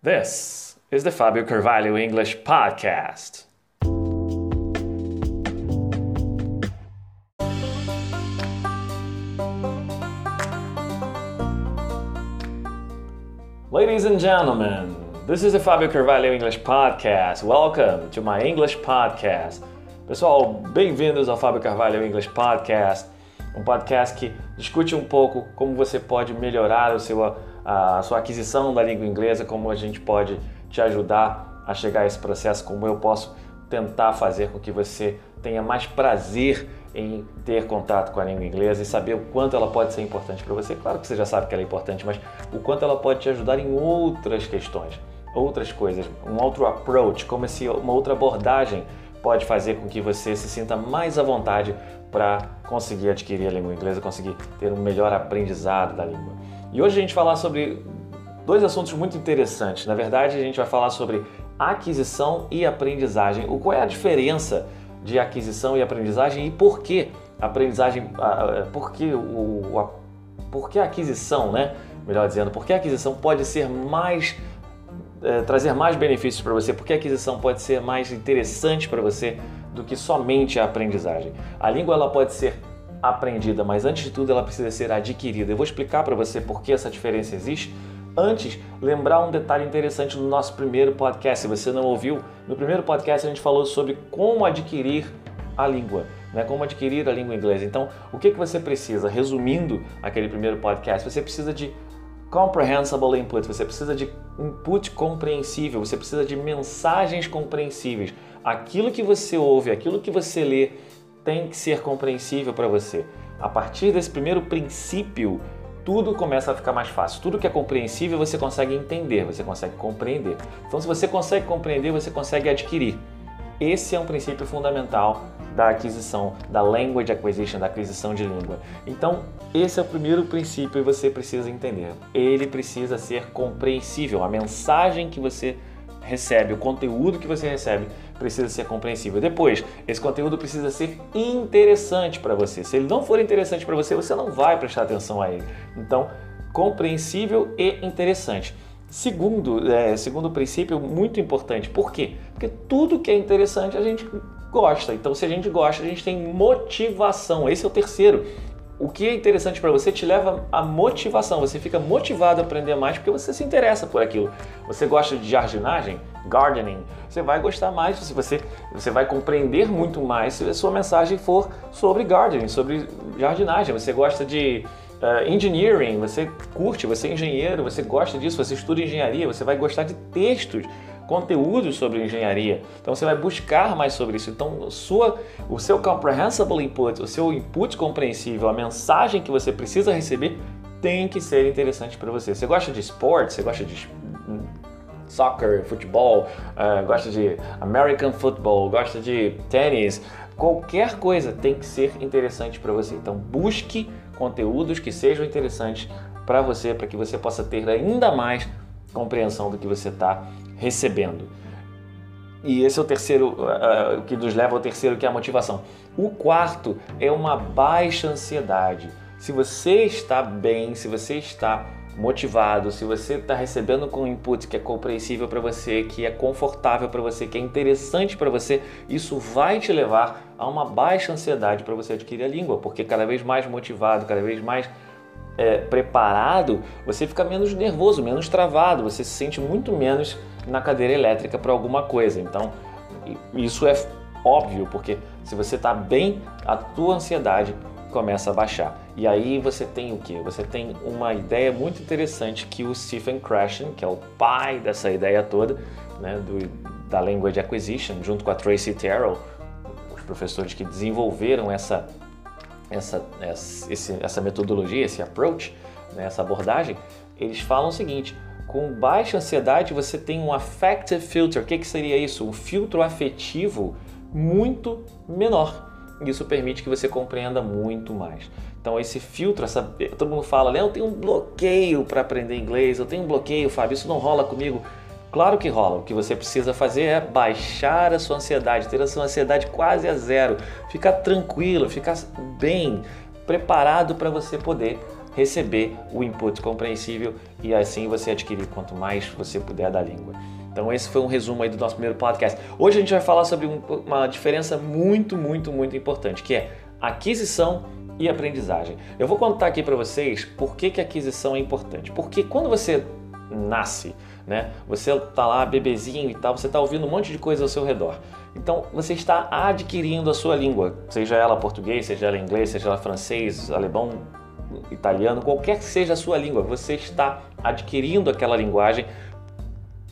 This is the Fabio Carvalho English Podcast. Ladies and gentlemen, this is the Fabio Carvalho English Podcast. Welcome to my English Podcast. Pessoal, bem-vindos ao Fábio Carvalho English Podcast, um podcast que discute um pouco como você pode melhorar o seu a sua aquisição da língua inglesa, como a gente pode te ajudar a chegar a esse processo, como eu posso tentar fazer com que você tenha mais prazer em ter contato com a língua inglesa e saber o quanto ela pode ser importante para você. Claro que você já sabe que ela é importante, mas o quanto ela pode te ajudar em outras questões, outras coisas, um outro approach, como se uma outra abordagem pode fazer com que você se sinta mais à vontade para conseguir adquirir a língua inglesa, conseguir ter um melhor aprendizado da língua. E hoje a gente vai falar sobre dois assuntos muito interessantes. Na verdade, a gente vai falar sobre aquisição e aprendizagem. O qual é a diferença de aquisição e aprendizagem e por que aprendizagem, por que o, a, por que a aquisição, né? Melhor dizendo, por que a aquisição pode ser mais é, trazer mais benefícios para você, porque a aquisição pode ser mais interessante para você do que somente a aprendizagem. A língua ela pode ser aprendida, mas antes de tudo ela precisa ser adquirida. Eu vou explicar para você por que essa diferença existe. Antes, lembrar um detalhe interessante no nosso primeiro podcast. Se você não ouviu, no primeiro podcast a gente falou sobre como adquirir a língua, né? Como adquirir a língua inglesa. Então, o que, que você precisa? Resumindo aquele primeiro podcast, você precisa de comprehensible input, você precisa de input compreensível, você precisa de mensagens compreensíveis. Aquilo que você ouve, aquilo que você lê, tem que ser compreensível para você. A partir desse primeiro princípio, tudo começa a ficar mais fácil. Tudo que é compreensível você consegue entender, você consegue compreender. Então, se você consegue compreender, você consegue adquirir. Esse é um princípio fundamental da aquisição, da language acquisition, da aquisição de língua. Então, esse é o primeiro princípio e você precisa entender. Ele precisa ser compreensível. A mensagem que você recebe, o conteúdo que você recebe precisa ser compreensível. Depois, esse conteúdo precisa ser interessante para você. Se ele não for interessante para você, você não vai prestar atenção a ele. Então, compreensível e interessante. Segundo, é, segundo princípio muito importante. Por quê? Porque tudo que é interessante a gente gosta. Então, se a gente gosta, a gente tem motivação. Esse é o terceiro. O que é interessante para você te leva à motivação. Você fica motivado a aprender mais porque você se interessa por aquilo. Você gosta de jardinagem, gardening, você vai gostar mais, você, você vai compreender muito mais se a sua mensagem for sobre gardening, sobre jardinagem. Você gosta de uh, engineering, você curte, você é engenheiro, você gosta disso, você estuda engenharia, você vai gostar de textos conteúdos sobre engenharia. Então você vai buscar mais sobre isso. Então sua, o seu comprehensible input, o seu input compreensível, a mensagem que você precisa receber tem que ser interessante para você. Você gosta de esporte? Você gosta de soccer, futebol? Uh, gosta de American football? Gosta de tênis? Qualquer coisa tem que ser interessante para você. Então busque conteúdos que sejam interessantes para você, para que você possa ter ainda mais compreensão do que você está recebendo. E esse é o terceiro, uh, que nos leva ao terceiro, que é a motivação. O quarto é uma baixa ansiedade. Se você está bem, se você está motivado, se você está recebendo com input que é compreensível para você, que é confortável para você, que é interessante para você, isso vai te levar a uma baixa ansiedade para você adquirir a língua, porque cada vez mais motivado, cada vez mais é, preparado, você fica menos nervoso, menos travado, você se sente muito menos na cadeira elétrica para alguma coisa. Então, isso é óbvio, porque se você está bem, a tua ansiedade começa a baixar. E aí você tem o que? Você tem uma ideia muito interessante que o Stephen Krashen, que é o pai dessa ideia toda, né, do, da Language Acquisition, junto com a Tracy Terrell, os professores que desenvolveram essa, essa, essa, essa metodologia, esse approach, né, essa abordagem, eles falam o seguinte: com baixa ansiedade, você tem um affective filter. O que, que seria isso? Um filtro afetivo muito menor. Isso permite que você compreenda muito mais. Então, esse filtro, essa, todo mundo fala, eu tenho um bloqueio para aprender inglês, eu tenho um bloqueio, Fábio, isso não rola comigo. Claro que rola. O que você precisa fazer é baixar a sua ansiedade, ter a sua ansiedade quase a zero, ficar tranquilo, ficar bem, preparado para você poder receber o input compreensível e assim você adquirir quanto mais você puder da língua. Então esse foi um resumo aí do nosso primeiro podcast. Hoje a gente vai falar sobre uma diferença muito, muito, muito importante, que é aquisição e aprendizagem. Eu vou contar aqui para vocês por que, que aquisição é importante. Porque quando você nasce, né? Você está lá bebezinho e tal, você está ouvindo um monte de coisa ao seu redor. Então você está adquirindo a sua língua, seja ela português, seja ela inglês, seja ela francês, alemão, italiano, qualquer que seja a sua língua, você está adquirindo aquela linguagem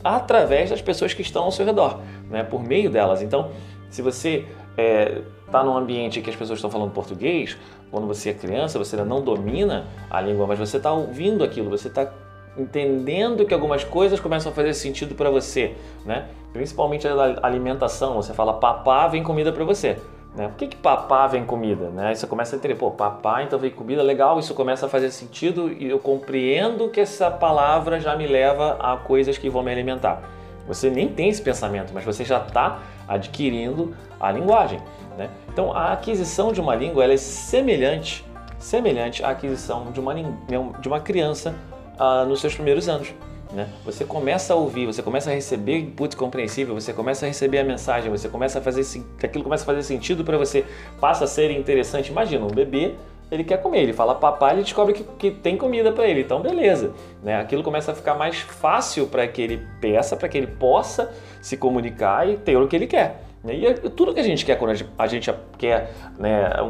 através das pessoas que estão ao seu redor, né? por meio delas. Então, se você está é, tá num ambiente que as pessoas estão falando português, quando você é criança, você ainda não domina a língua, mas você está ouvindo aquilo, você está entendendo que algumas coisas começam a fazer sentido para você, né? Principalmente a alimentação, você fala papá, vem comida para você. Né? Por que, que papá vem comida? Né? Você começa a entender, pô, papá, então vem comida, legal, isso começa a fazer sentido e eu compreendo que essa palavra já me leva a coisas que vão me alimentar. Você nem tem esse pensamento, mas você já está adquirindo a linguagem. Né? Então, a aquisição de uma língua é semelhante, semelhante à aquisição de uma, de uma criança ah, nos seus primeiros anos. Né? Você começa a ouvir, você começa a receber input compreensível, você começa a receber a mensagem, você começa a fazer aquilo começa a fazer sentido para você, passa a ser interessante. Imagina um bebê, ele quer comer, ele fala papai, ele descobre que, que tem comida para ele, então beleza, né? Aquilo começa a ficar mais fácil para que ele peça, para que ele possa se comunicar e ter o que ele quer. Né? E é tudo que a gente quer quando a gente quer né, um,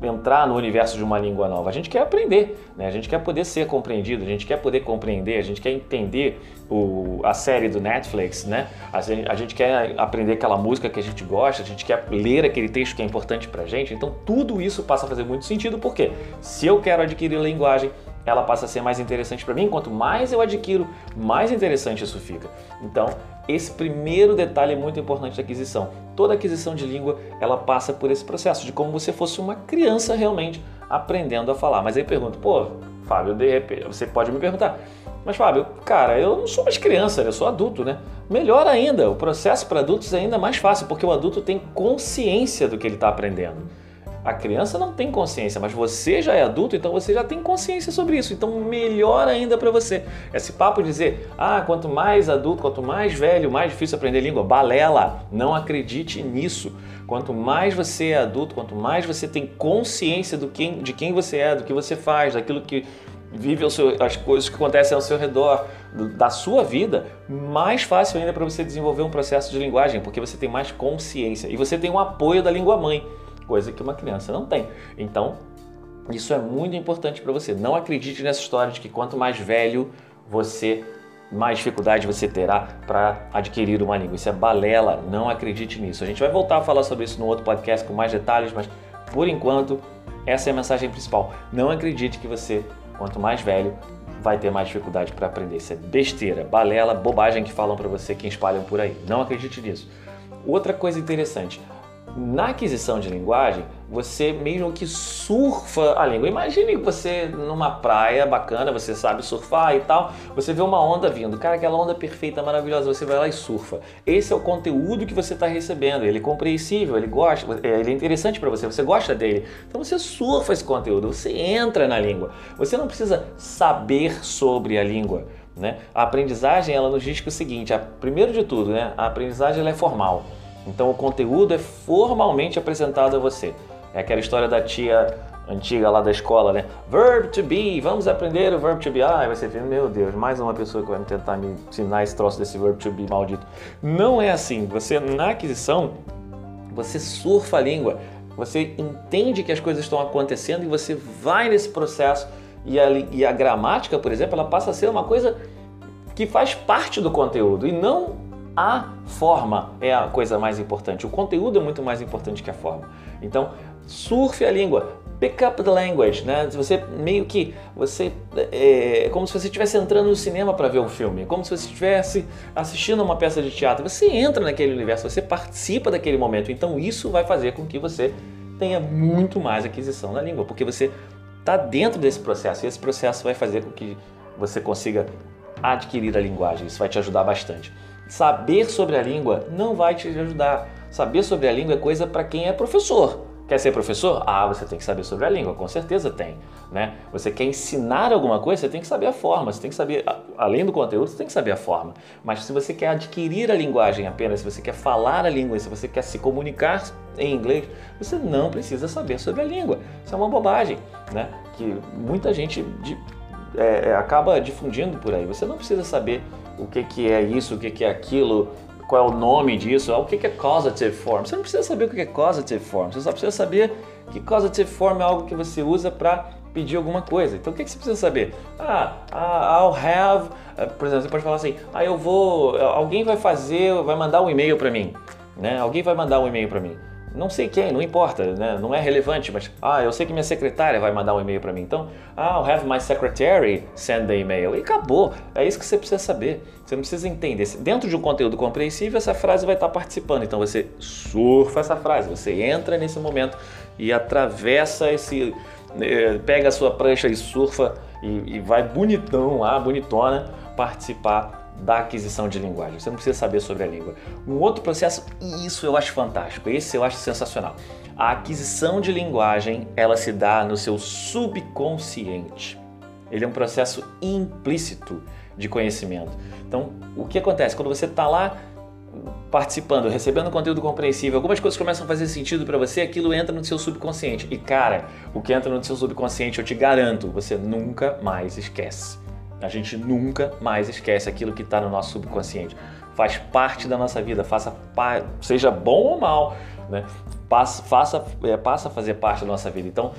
um, entrar no universo de uma língua nova, a gente quer aprender, né? a gente quer poder ser compreendido, a gente quer poder compreender, a gente quer entender o, a série do Netflix, né? a, gente, a gente quer aprender aquela música que a gente gosta, a gente quer ler aquele texto que é importante para a gente. Então tudo isso passa a fazer muito sentido, porque se eu quero adquirir linguagem, ela passa a ser mais interessante para mim. Quanto mais eu adquiro, mais interessante isso fica. Então, esse primeiro detalhe é muito importante da aquisição. Toda aquisição de língua, ela passa por esse processo de como você fosse uma criança realmente aprendendo a falar. Mas aí pergunto, pô, Fábio, de repente, você pode me perguntar, mas Fábio, cara, eu não sou mais criança, eu sou adulto, né? Melhor ainda, o processo para adultos é ainda mais fácil, porque o adulto tem consciência do que ele está aprendendo. A criança não tem consciência, mas você já é adulto, então você já tem consciência sobre isso. Então, melhor ainda para você. Esse papo de dizer, ah, quanto mais adulto, quanto mais velho, mais difícil aprender língua. Balela, não acredite nisso. Quanto mais você é adulto, quanto mais você tem consciência do quem, de quem você é, do que você faz, daquilo que vive seu, as coisas que acontecem ao seu redor, do, da sua vida, mais fácil ainda para você desenvolver um processo de linguagem, porque você tem mais consciência e você tem o apoio da língua mãe coisa que uma criança não tem. Então, isso é muito importante para você. Não acredite nessa história de que quanto mais velho você, mais dificuldade você terá para adquirir uma língua. Isso é balela, não acredite nisso. A gente vai voltar a falar sobre isso no outro podcast com mais detalhes, mas por enquanto, essa é a mensagem principal. Não acredite que você, quanto mais velho, vai ter mais dificuldade para aprender. Isso é besteira, balela, bobagem que falam para você, que espalham por aí. Não acredite nisso. Outra coisa interessante, na aquisição de linguagem, você mesmo que surfa a língua. Imagine você numa praia bacana, você sabe surfar e tal, você vê uma onda vindo, cara, aquela onda perfeita, maravilhosa, você vai lá e surfa. Esse é o conteúdo que você está recebendo, ele é compreensível, ele gosta, é, ele é interessante para você, você gosta dele. Então você surfa esse conteúdo, você entra na língua. Você não precisa saber sobre a língua. Né? A aprendizagem ela nos diz que é o seguinte, a, primeiro de tudo, né, a aprendizagem ela é formal. Então o conteúdo é formalmente apresentado a você. É aquela história da tia antiga lá da escola, né? Verb to be, vamos aprender o verb to be. Ah, vai ser, meu Deus, mais uma pessoa que vai tentar me ensinar esse troço desse verb to be maldito. Não é assim. Você, na aquisição, você surfa a língua, você entende que as coisas estão acontecendo e você vai nesse processo. E a, e a gramática, por exemplo, ela passa a ser uma coisa que faz parte do conteúdo e não a forma é a coisa mais importante. O conteúdo é muito mais importante que a forma. Então, surfe a língua. Pick up the language, né? Você meio que você é, é como se você estivesse entrando no cinema para ver um filme, como se você estivesse assistindo uma peça de teatro. Você entra naquele universo, você participa daquele momento. Então isso vai fazer com que você tenha muito mais aquisição da língua, porque você está dentro desse processo e esse processo vai fazer com que você consiga adquirir a linguagem. Isso vai te ajudar bastante. Saber sobre a língua não vai te ajudar. Saber sobre a língua é coisa para quem é professor. Quer ser professor? Ah, você tem que saber sobre a língua, com certeza tem. Né? Você quer ensinar alguma coisa, você tem que saber a forma, você tem que saber, além do conteúdo, você tem que saber a forma. Mas se você quer adquirir a linguagem apenas, se você quer falar a língua, se você quer se comunicar em inglês, você não precisa saber sobre a língua. Isso é uma bobagem, né? Que muita gente é, é acaba difundindo por aí. Você não precisa saber o que, que é isso, o que, que é aquilo, qual é o nome disso, o que é causative form. Você não precisa saber o que é causative form, você só precisa saber que causative form é algo que você usa para pedir alguma coisa. Então o que, você precisa saber? Ah, I'll have, eh, por exemplo, você pode falar assim, ah, eu vou, alguém vai fazer, vai mandar um e-mail para mim, né? Alguém vai mandar um e-mail para mim não sei quem, não importa, né? não é relevante, mas ah, eu sei que minha secretária vai mandar um e-mail para mim, então, ah, I'll have my secretary send the email. E acabou. É isso que você precisa saber. Você não precisa entender. Dentro de um conteúdo compreensível, essa frase vai estar participando. Então você surfa essa frase, você entra nesse momento e atravessa esse. Eh, pega a sua prancha e surfa e, e vai bonitão lá, bonitona, participar da aquisição de linguagem. Você não precisa saber sobre a língua. Um outro processo, e isso eu acho fantástico, esse eu acho sensacional. A aquisição de linguagem, ela se dá no seu subconsciente. Ele é um processo implícito de conhecimento. Então, o que acontece quando você está lá participando, recebendo conteúdo compreensível, algumas coisas começam a fazer sentido para você, aquilo entra no seu subconsciente. E cara, o que entra no seu subconsciente, eu te garanto, você nunca mais esquece. A gente nunca mais esquece aquilo que está no nosso subconsciente. Faz parte da nossa vida, faça seja bom ou mal, né? Passa, faça, é, passa a fazer parte da nossa vida. Então,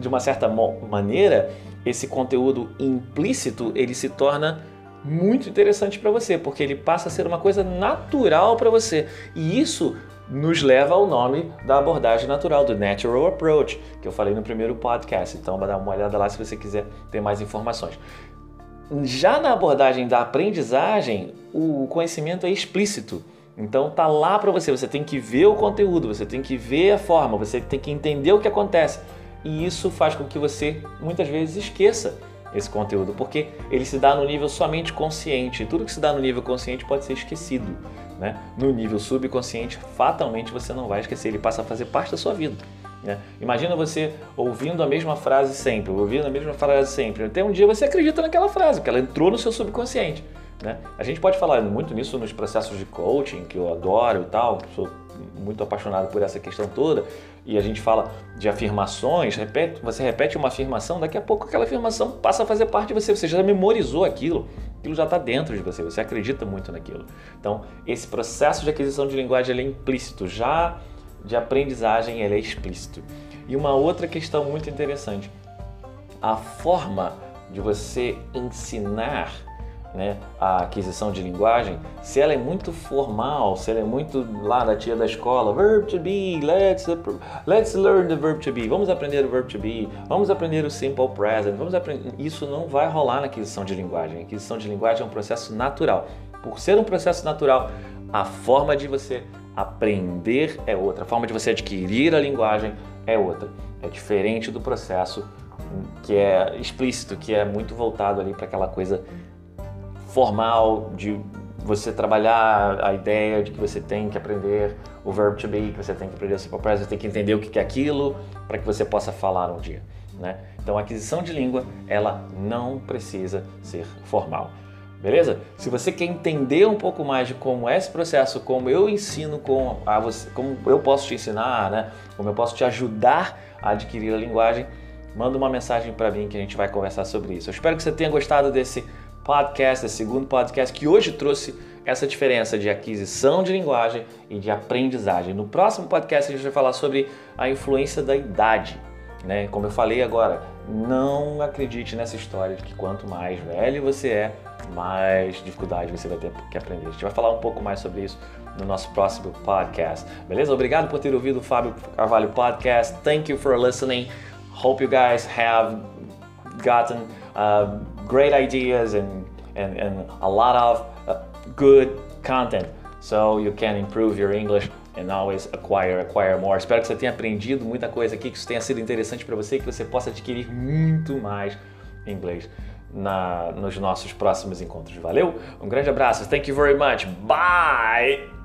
de uma certa maneira, esse conteúdo implícito ele se torna muito interessante para você, porque ele passa a ser uma coisa natural para você. E isso nos leva ao nome da abordagem natural, do Natural Approach, que eu falei no primeiro podcast. Então, dá uma olhada lá se você quiser ter mais informações. Já na abordagem da aprendizagem, o conhecimento é explícito. Então tá lá para você, você tem que ver o conteúdo, você tem que ver a forma, você tem que entender o que acontece. E isso faz com que você muitas vezes esqueça esse conteúdo, porque ele se dá no nível somente consciente. Tudo que se dá no nível consciente pode ser esquecido. Né? No nível subconsciente, fatalmente você não vai esquecer, ele passa a fazer parte da sua vida. Né? Imagina você ouvindo a mesma frase sempre, ouvindo a mesma frase sempre. Até um dia você acredita naquela frase, porque ela entrou no seu subconsciente. Né? A gente pode falar muito nisso nos processos de coaching, que eu adoro e tal, sou muito apaixonado por essa questão toda, e a gente fala de afirmações, repete, você repete uma afirmação, daqui a pouco aquela afirmação passa a fazer parte de você, você já memorizou aquilo, aquilo já está dentro de você, você acredita muito naquilo. Então, esse processo de aquisição de linguagem é implícito, já de aprendizagem ele é explícito. E uma outra questão muito interessante, a forma de você ensinar né, a aquisição de linguagem, se ela é muito formal, se ela é muito lá da tia da escola, verb to be, let's, let's learn the verb to be, vamos aprender o verb to be, vamos aprender o simple present, vamos aprender. Isso não vai rolar na aquisição de linguagem. A aquisição de linguagem é um processo natural. Por ser um processo natural, a forma de você aprender é outra, a forma de você adquirir a linguagem é outra. É diferente do processo que é explícito, que é muito voltado ali para aquela coisa formal de você trabalhar a ideia de que você tem que aprender o verb to be, que você tem que aprender o simple present, você tem que entender o que é aquilo para que você possa falar um dia. Né? Então, a aquisição de língua, ela não precisa ser formal. Beleza? Se você quer entender um pouco mais de como é esse processo, como eu ensino com a você, como eu posso te ensinar, né? Como eu posso te ajudar a adquirir a linguagem, manda uma mensagem para mim que a gente vai conversar sobre isso. Eu espero que você tenha gostado desse podcast, esse segundo podcast que hoje trouxe essa diferença de aquisição de linguagem e de aprendizagem. No próximo podcast a gente vai falar sobre a influência da idade, né? Como eu falei agora, não acredite nessa história de que quanto mais velho você é, mais dificuldade você vai ter que aprender. A gente vai falar um pouco mais sobre isso no nosso próximo podcast. Beleza? Obrigado por ter ouvido o Fábio Carvalho Podcast. Thank you for listening. Hope you guys have gotten uh, great ideas and, and, and a lot of uh, good content so you can improve your English and always acquire, acquire more. Espero que você tenha aprendido muita coisa aqui, que isso tenha sido interessante para você e que você possa adquirir muito mais inglês na, nos nossos próximos encontros. Valeu? Um grande abraço. Thank you very much. Bye!